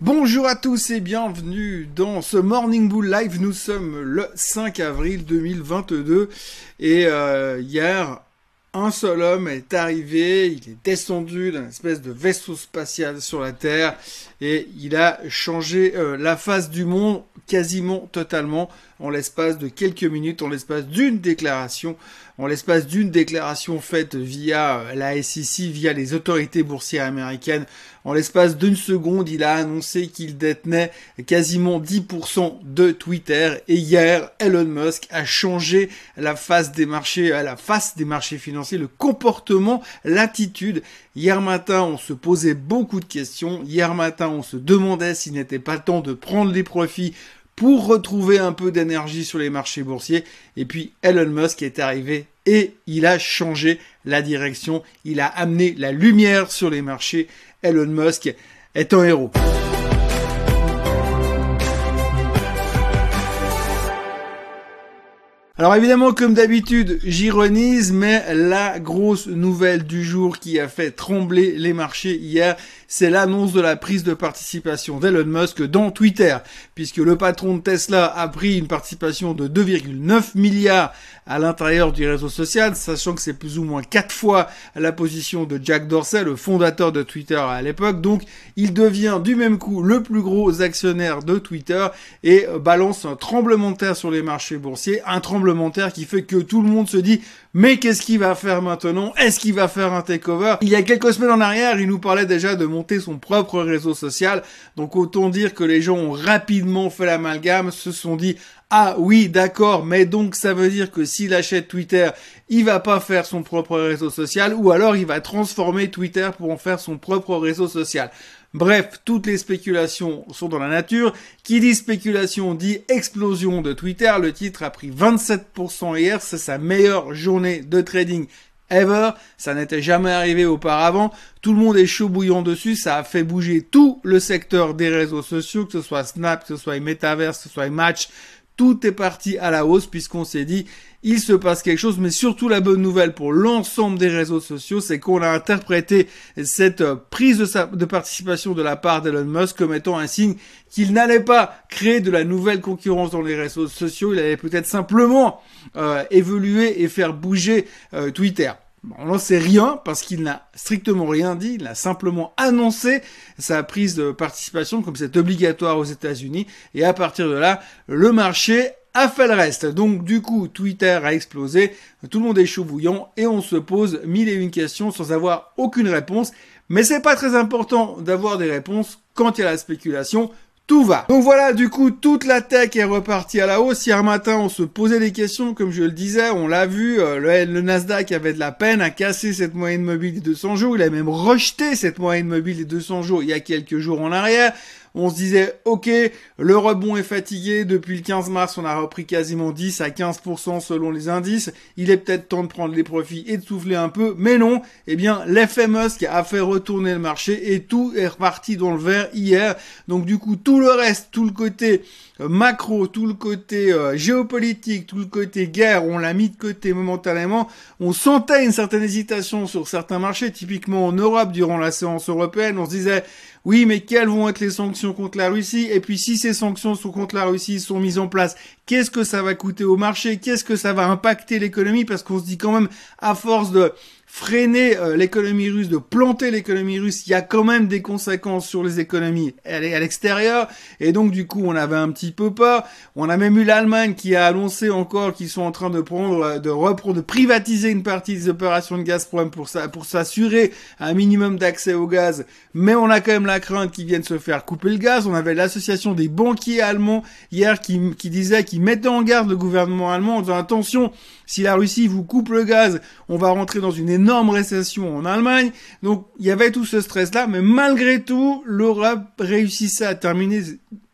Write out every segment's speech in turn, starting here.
Bonjour à tous et bienvenue dans ce Morning Bull Live. Nous sommes le 5 avril 2022 et euh, hier, un seul homme est arrivé, il est descendu d'un espèce de vaisseau spatial sur la Terre et il a changé euh, la face du monde quasiment totalement en l'espace de quelques minutes, en l'espace d'une déclaration, en l'espace d'une déclaration faite via la SEC, via les autorités boursières américaines. En l'espace d'une seconde, il a annoncé qu'il détenait quasiment 10% de Twitter et hier, Elon Musk a changé la face des marchés, la face des marchés financiers, le comportement, l'attitude. Hier matin, on se posait beaucoup de questions. Hier matin, on se demandait s'il n'était pas temps de prendre les profits pour retrouver un peu d'énergie sur les marchés boursiers. Et puis Elon Musk est arrivé et il a changé la direction. Il a amené la lumière sur les marchés. Elon Musk est un héros. Alors évidemment, comme d'habitude, j'ironise, mais la grosse nouvelle du jour qui a fait trembler les marchés hier, c'est l'annonce de la prise de participation d'Elon Musk dans Twitter, puisque le patron de Tesla a pris une participation de 2,9 milliards à l'intérieur du réseau social, sachant que c'est plus ou moins quatre fois la position de Jack Dorsey, le fondateur de Twitter à l'époque. Donc, il devient du même coup le plus gros actionnaire de Twitter et balance un tremblement de terre sur les marchés boursiers, qui fait que tout le monde se dit mais qu'est-ce qu'il va faire maintenant? Est-ce qu'il va faire un takeover? Il y a quelques semaines en arrière, il nous parlait déjà de monter son propre réseau social. Donc autant dire que les gens ont rapidement fait l'amalgame, se sont dit ah oui, d'accord, mais donc ça veut dire que s'il achète Twitter, il va pas faire son propre réseau social ou alors il va transformer Twitter pour en faire son propre réseau social. Bref, toutes les spéculations sont dans la nature. Qui dit spéculation dit explosion de Twitter. Le titre a pris 27% hier. C'est sa meilleure journée de trading ever. Ça n'était jamais arrivé auparavant. Tout le monde est chaud bouillant dessus. Ça a fait bouger tout le secteur des réseaux sociaux, que ce soit Snap, que ce soit Metaverse, que ce soit Match, tout est parti à la hausse puisqu'on s'est dit il se passe quelque chose, mais surtout la bonne nouvelle pour l'ensemble des réseaux sociaux, c'est qu'on a interprété cette euh, prise de, participation de la part d'Elon Musk comme étant un signe qu'il n'allait pas créer de la nouvelle concurrence dans les réseaux sociaux, il allait peut-être simplement euh, évoluer et faire bouger euh, Twitter. On n'en sait rien parce qu'il n'a strictement rien dit, il a simplement annoncé sa prise de participation comme c'est obligatoire aux États-Unis et à partir de là, le marché a fait le reste. Donc du coup, Twitter a explosé, tout le monde est chaud bouillant et on se pose mille et une questions sans avoir aucune réponse. Mais c'est pas très important d'avoir des réponses quand il y a la spéculation tout va. Donc voilà, du coup, toute la tech est repartie à la hausse. Hier matin, on se posait des questions, comme je le disais, on l'a vu, euh, le, Nasdaq avait de la peine à casser cette moyenne mobile des 200 jours. Il a même rejeté cette moyenne mobile des 200 jours il y a quelques jours en arrière on se disait, ok, le rebond est fatigué, depuis le 15 mars, on a repris quasiment 10 à 15% selon les indices, il est peut-être temps de prendre les profits et de souffler un peu, mais non, eh bien, l'effet Musk a fait retourner le marché et tout est reparti dans le vert hier, donc du coup, tout le reste, tout le côté euh, macro, tout le côté euh, géopolitique, tout le côté guerre, on l'a mis de côté momentanément. On sentait une certaine hésitation sur certains marchés, typiquement en Europe durant la séance européenne. On se disait, oui, mais quelles vont être les sanctions contre la Russie? Et puis si ces sanctions sont contre la Russie sont mises en place, qu'est-ce que ça va coûter au marché? Qu'est-ce que ça va impacter l'économie? Parce qu'on se dit quand même, à force de freiner euh, l'économie russe, de planter l'économie russe, il y a quand même des conséquences sur les économies à l'extérieur. Et donc du coup, on avait un petit peu peur. On a même eu l'Allemagne qui a annoncé encore qu'ils sont en train de prendre, euh, de reprendre, de privatiser une partie des opérations de Gazprom pour pour s'assurer un minimum d'accès au gaz. Mais on a quand même la crainte qu'ils viennent se faire couper le gaz. On avait l'association des banquiers allemands hier qui, qui disait, qui mettait en garde le gouvernement allemand en disant attention, si la Russie vous coupe le gaz, on va rentrer dans une énorme récession en Allemagne. Donc il y avait tout ce stress-là, mais malgré tout, l'Europe réussissait à terminer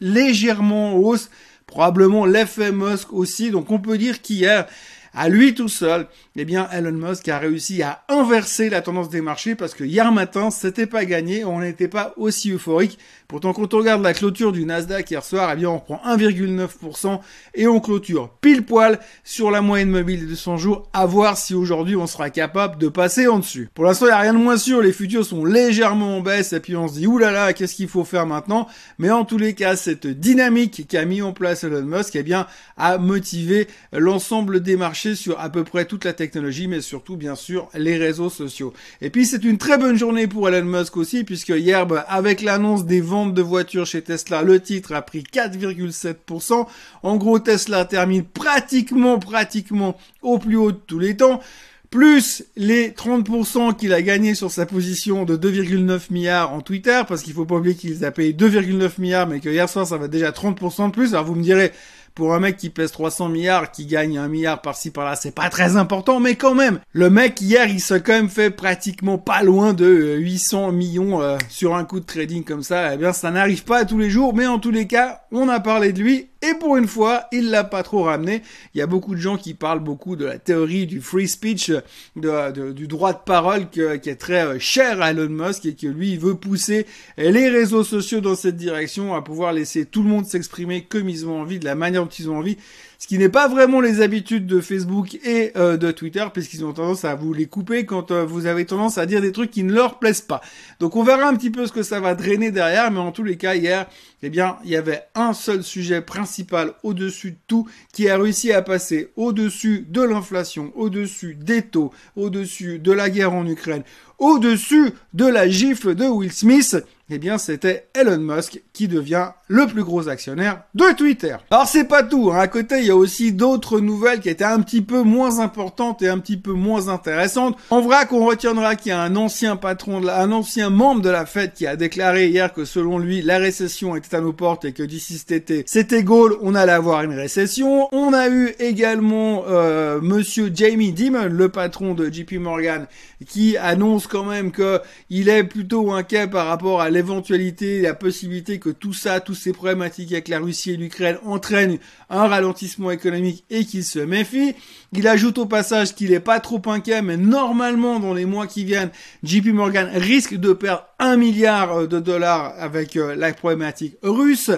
légèrement en hausse, probablement l'effet Musk aussi. Donc on peut dire qu'hier, à lui tout seul, eh bien Elon Musk a réussi à inverser la tendance des marchés parce que hier matin, c'était pas gagné, on n'était pas aussi euphorique Pourtant, quand on regarde la clôture du Nasdaq hier soir, eh bien, on reprend 1,9% et on clôture pile poil sur la moyenne mobile de 200 jours, à voir si aujourd'hui on sera capable de passer en dessus. Pour l'instant, il n'y a rien de moins sûr, les futurs sont légèrement en baisse et puis on se dit, oulala, qu'est-ce qu'il faut faire maintenant? Mais en tous les cas, cette dynamique qu'a mis en place Elon Musk, eh bien, a motivé l'ensemble des marchés sur à peu près toute la technologie, mais surtout, bien sûr, les réseaux sociaux. Et puis, c'est une très bonne journée pour Elon Musk aussi, puisque hier, bah, avec l'annonce des ventes de voitures chez Tesla, le titre a pris 4,7%. En gros, Tesla termine pratiquement, pratiquement au plus haut de tous les temps plus les 30% qu'il a gagné sur sa position de 2,9 milliards en Twitter, parce qu'il faut pas oublier qu'il a payé 2,9 milliards, mais que hier soir ça va déjà 30% de plus. Alors vous me direz, pour un mec qui pèse 300 milliards, qui gagne un milliard par-ci par-là, c'est pas très important, mais quand même, le mec hier, il s'est quand même fait pratiquement pas loin de 800 euh, millions euh, sur un coup de trading comme ça. Eh bien, ça n'arrive pas tous les jours, mais en tous les cas, on a parlé de lui et pour une fois, il l'a pas trop ramené. Il y a beaucoup de gens qui parlent beaucoup de la théorie du free speech, du droit de parole qui est très euh, cher à Elon Musk et que lui, il veut pousser les réseaux sociaux dans cette direction à pouvoir laisser tout le monde s'exprimer comme ils ont envie, de la manière dont ils ont envie ce qui n'est pas vraiment les habitudes de Facebook et euh, de Twitter, puisqu'ils ont tendance à vous les couper quand euh, vous avez tendance à dire des trucs qui ne leur plaisent pas. Donc on verra un petit peu ce que ça va drainer derrière, mais en tous les cas, hier, eh bien, il y avait un seul sujet principal au-dessus de tout qui a réussi à passer au-dessus de l'inflation, au-dessus des taux, au-dessus de la guerre en Ukraine, au-dessus de la gifle de Will Smith, eh bien c'était Elon Musk qui devient le plus gros actionnaire de Twitter. Alors c'est pas tout, hein. à côté il y a aussi d'autres nouvelles qui étaient un petit peu moins importantes et un petit peu moins intéressantes. En vrai qu'on retiendra qu'il y a un ancien patron, un ancien membre de la Fed qui a déclaré hier que selon lui la récession était à nos portes et que d'ici cet été c'était goal, on allait avoir une récession. On a eu également euh, Monsieur Jamie Dimon, le patron de JP Morgan, qui annonce quand même que il est plutôt inquiet par rapport à l'éventualité, la possibilité que tout ça, tous ces problématiques avec la Russie et l'Ukraine entraînent un ralentissement économique et qu'il se méfie. Il ajoute au passage qu'il est pas trop inquiet, mais normalement dans les mois qui viennent, JP Morgan risque de perdre un milliard de dollars avec euh, la problématique russe.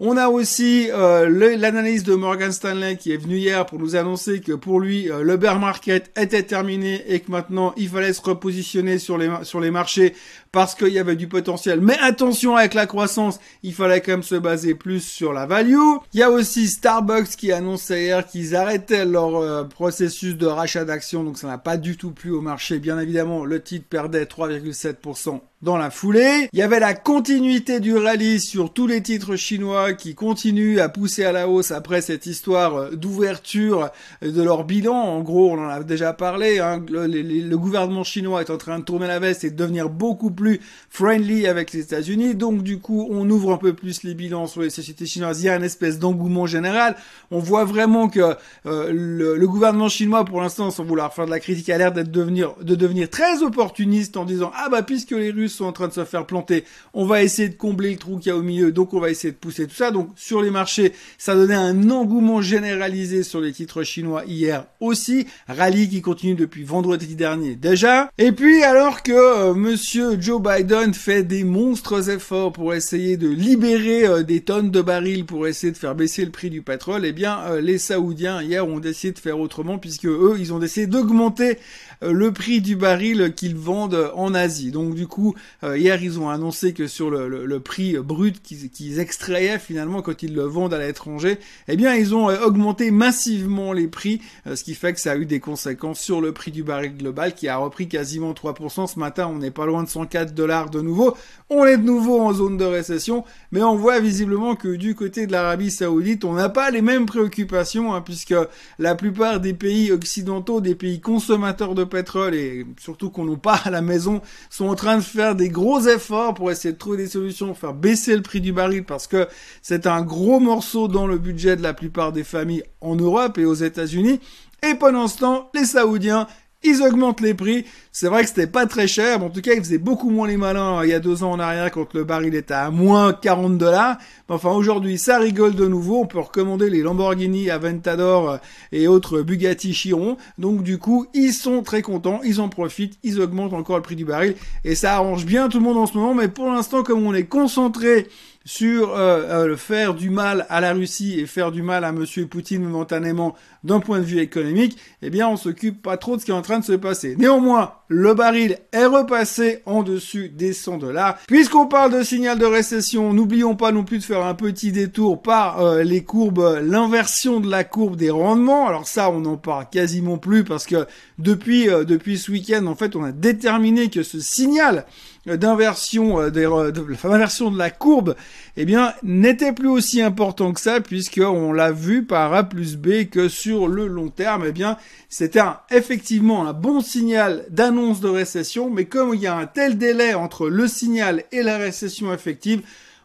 On a aussi euh, l'analyse de Morgan Stanley qui est venu hier pour nous annoncer que pour lui euh, le bear market était terminé et que maintenant il fallait se repositionner sur les sur les marchés parce qu'il y avait du potentiel. Mais attention avec la croissance, il fallait quand même se baser plus sur la value. Il y a aussi Starbucks qui annonçait hier qu'ils arrêtaient leur euh, processus de rachat d'actions, donc ça n'a pas du tout plu au marché. Bien évidemment, le titre perdait 3,7% dans la foulée. Il y avait la continuité du rallye sur tous les titres chinois qui continuent à pousser à la hausse après cette histoire euh, d'ouverture de leur bilan. En gros, on en a déjà parlé. Hein. Le, gouvernement chinois est en train de tourner la veste et de devenir beaucoup plus friendly avec les États-Unis. Donc du coup, on ouvre un peu plus les bilans sur les sociétés chinoises. Il y a une espèce d'engouement général. On voit vraiment que euh, le, gouvernement chinois, pour l'instant, sans vouloir faire de la critique, a l'air d'être devenir de devenir très opportuniste en disant ah bah puisque les Russes sont en train de se faire planter. On va essayer de combler le trou qu'il y a au milieu, donc on va essayer de pousser tout ça. Donc sur les marchés, ça donnait un engouement généralisé sur les titres chinois hier aussi. Rallye qui continue depuis vendredi dernier déjà. Et puis alors que euh, Monsieur Joe Biden fait des monstres efforts pour essayer de libérer euh, des tonnes de barils pour essayer de faire baisser le prix du pétrole, eh bien euh, les Saoudiens hier ont décidé de faire autrement puisque eux ils ont décidé d'augmenter le prix du baril qu'ils vendent en Asie. Donc du coup euh, hier, ils ont annoncé que sur le, prix brut qu'ils extrayaient finalement quand ils le vendent à l'étranger, eh bien, ils ont euh, augmenté massivement les prix, euh, ce qui fait que ça a eu des conséquences sur le prix du baril global qui a repris quasiment 3%. Ce matin, on n'est pas loin de 104 dollars de nouveau. On est de nouveau en zone de récession, mais on voit visiblement que du côté de l'Arabie Saoudite, on n'a pas les mêmes préoccupations, hein, puisque la plupart des pays occidentaux, des pays consommateurs de pétrole et surtout qu'on n'a pas à la maison, sont en train de faire des gros efforts pour essayer de trouver des solutions, faire baisser le prix du baril parce que c'est un gros morceau dans le budget de la plupart des familles en Europe et aux États-Unis. Et pendant ce temps, les Saoudiens ils augmentent les prix. C'est vrai que c'était pas très cher, mais en tout cas, ils faisaient beaucoup moins les malins euh, il y a deux ans en arrière quand le baril était à moins 40 dollars. Enfin, aujourd'hui, ça rigole de nouveau. On peut recommander les Lamborghini Aventador euh, et autres Bugatti Chiron. Donc, du coup, ils sont très contents, ils en profitent, ils augmentent encore le prix du baril et ça arrange bien tout le monde en ce moment. Mais pour l'instant, comme on est concentré sur euh, euh, faire du mal à la Russie et faire du mal à Monsieur Poutine momentanément d'un point de vue économique, eh bien on s'occupe pas trop de ce qui est en train de se passer. Néanmoins, le baril est repassé en dessus des 100 dollars. Puisqu'on parle de signal de récession, n'oublions pas non plus de faire un petit détour par euh, les courbes, l'inversion de la courbe des rendements. Alors ça, on n'en parle quasiment plus parce que depuis depuis ce week-end, en fait, on a déterminé que ce signal d'inversion euh, de, de, de la courbe, eh bien, n'était plus aussi important que ça, puisqu'on l'a vu par A plus B que sur le long terme, eh bien, c'était effectivement un bon signal d'annonce de récession, mais comme il y a un tel délai entre le signal et la récession effective,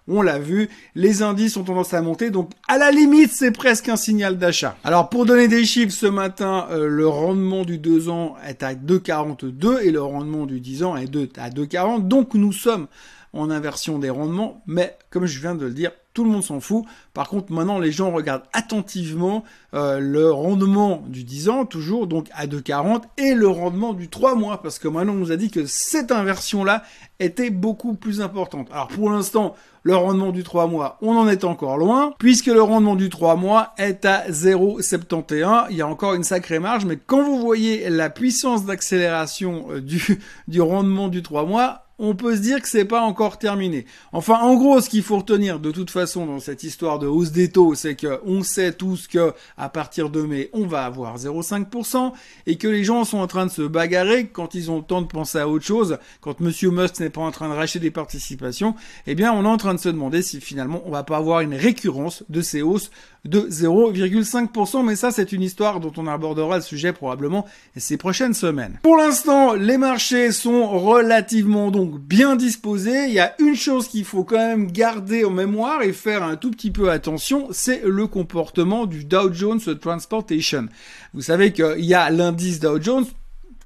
on l'a vu, les indices ont tendance à monter, donc à la limite, c'est presque un signal d'achat. Alors pour donner des chiffres, ce matin, euh, le rendement du 2 ans est à 2,42 et le rendement du 10 ans est à 2,40, donc nous sommes en inversion des rendements, mais comme je viens de le dire, tout le monde s'en fout. Par contre, maintenant, les gens regardent attentivement euh, le rendement du 10 ans, toujours donc à 2,40, et le rendement du 3 mois, parce que maintenant, on nous a dit que cette inversion-là était beaucoup plus importante. Alors, pour l'instant, le rendement du 3 mois, on en est encore loin, puisque le rendement du 3 mois est à 0,71. Il y a encore une sacrée marge, mais quand vous voyez la puissance d'accélération euh, du, du rendement du 3 mois, on peut se dire que c'est pas encore terminé. Enfin, en gros, ce qu'il faut retenir de toute façon dans cette histoire de hausse des taux, c'est que on sait tous que à partir de mai, on va avoir 0,5% et que les gens sont en train de se bagarrer quand ils ont le temps de penser à autre chose, quand Monsieur Musk pas en train de racheter des participations, eh bien, on est en train de se demander si finalement on va pas avoir une récurrence de ces hausses de 0,5%, mais ça c'est une histoire dont on abordera le sujet probablement ces prochaines semaines. Pour l'instant, les marchés sont relativement donc bien disposés. Il y a une chose qu'il faut quand même garder en mémoire et faire un tout petit peu attention, c'est le comportement du Dow Jones Transportation. Vous savez qu'il y a l'indice Dow Jones,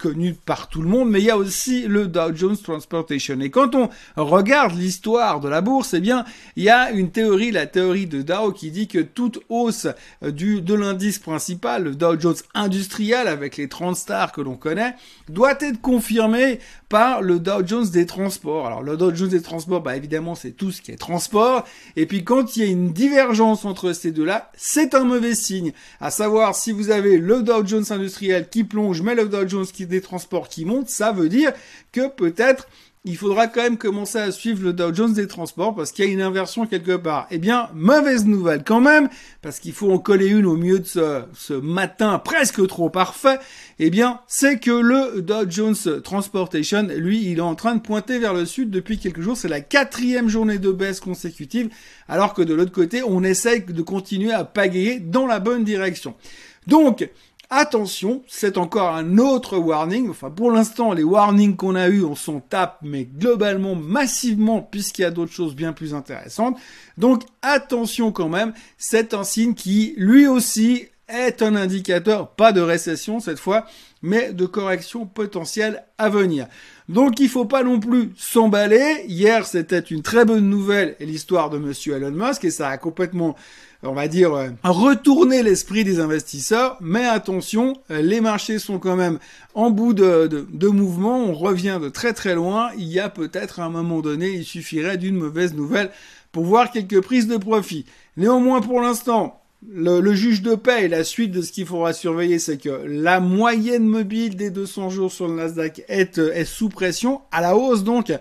connu par tout le monde, mais il y a aussi le Dow Jones Transportation. Et quand on regarde l'histoire de la bourse, eh bien, il y a une théorie, la théorie de Dow, qui dit que toute hausse euh, du, de l'indice principal, le Dow Jones industriel, avec les 30 stars que l'on connaît, doit être confirmée par le Dow Jones des transports. Alors, le Dow Jones des transports, bah, évidemment, c'est tout ce qui est transport. Et puis, quand il y a une divergence entre ces deux-là, c'est un mauvais signe. À savoir, si vous avez le Dow Jones industriel qui plonge, mais le Dow Jones qui des transports qui montent, ça veut dire que peut-être il faudra quand même commencer à suivre le Dow Jones des transports parce qu'il y a une inversion quelque part. Eh bien, mauvaise nouvelle quand même, parce qu'il faut en coller une au milieu de ce, matin presque trop parfait. Eh bien, c'est que le Dow Jones Transportation, lui, il est en train de pointer vers le sud depuis quelques jours. C'est la quatrième journée de baisse consécutive, alors que de l'autre côté, on essaye de continuer à pagayer dans la bonne direction. Donc, Attention, c'est encore un autre warning. Enfin, pour l'instant, les warnings qu'on a eus, on s'en tape, mais globalement, massivement, puisqu'il y a d'autres choses bien plus intéressantes. Donc, attention quand même. C'est un signe qui, lui aussi, est un indicateur, pas de récession cette fois, mais de correction potentielle à venir. Donc il faut pas non plus s'emballer. Hier, c'était une très bonne nouvelle, l'histoire de monsieur Elon Musk, et ça a complètement on va dire, euh, retourner l'esprit des investisseurs. Mais attention, euh, les marchés sont quand même en bout de, mouvement. On revient de très très loin. Il y a peut-être à un moment donné, il suffirait d'une mauvaise nouvelle pour voir quelques prises de profit. Néanmoins, pour l'instant, le, juge de paix et la suite de ce qu'il faudra surveiller, c'est que la moyenne mobile des 200 jours sur le Nasdaq euh, est sous pression, à la hausse donc.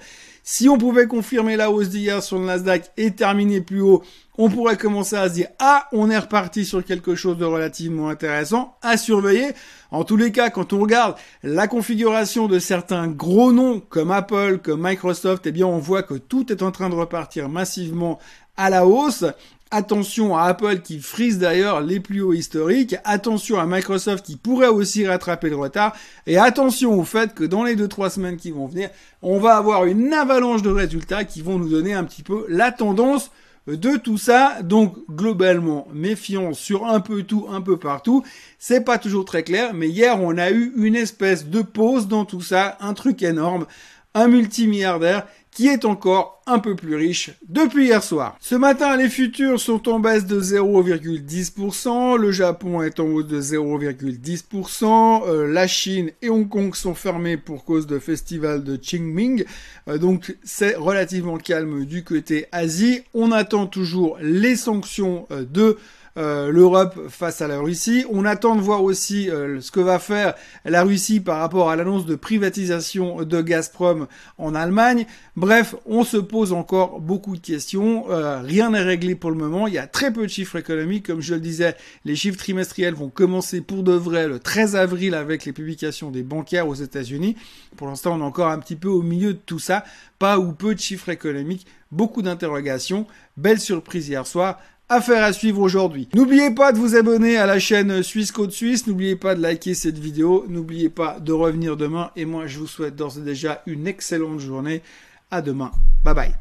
Si on pouvait confirmer la hausse d'hier sur le Nasdaq et terminer plus haut, on pourrait commencer à se dire ah on est reparti sur quelque chose de relativement intéressant à surveiller. En tous les cas, quand on regarde la configuration de certains gros noms comme Apple, comme Microsoft, eh bien on voit que tout est en train de repartir massivement à la hausse. Attention à Apple qui frise d'ailleurs les plus hauts historiques. Attention à Microsoft qui pourrait aussi rattraper le retard. Et attention au fait que dans les 2-3 semaines qui vont venir, on va avoir une avalanche de résultats qui vont nous donner un petit peu la tendance de tout ça. Donc globalement, méfiance sur un peu tout, un peu partout. C'est pas toujours très clair, mais hier on a eu une espèce de pause dans tout ça, un truc énorme, un multimilliardaire qui est encore un peu plus riche depuis hier soir. Ce matin, les futurs sont en baisse de 0,10%, le Japon est en hausse de 0,10%, euh, la Chine et Hong Kong sont fermés pour cause de festival de Qingming, euh, donc c'est relativement calme du côté Asie. On attend toujours les sanctions euh, de euh, l'Europe face à la Russie. On attend de voir aussi euh, ce que va faire la Russie par rapport à l'annonce de privatisation de Gazprom en Allemagne. Bref, on se pose encore beaucoup de questions. Euh, rien n'est réglé pour le moment. Il y a très peu de chiffres économiques. Comme je le disais, les chiffres trimestriels vont commencer pour de vrai le 13 avril avec les publications des bancaires aux États-Unis. Pour l'instant, on est encore un petit peu au milieu de tout ça. Pas ou peu de chiffres économiques. Beaucoup d'interrogations. Belle surprise hier soir Affaire à suivre aujourd'hui. N'oubliez pas de vous abonner à la chaîne Suisse Côte Suisse. N'oubliez pas de liker cette vidéo. N'oubliez pas de revenir demain. Et moi, je vous souhaite d'ores et déjà une excellente journée. À demain. Bye bye.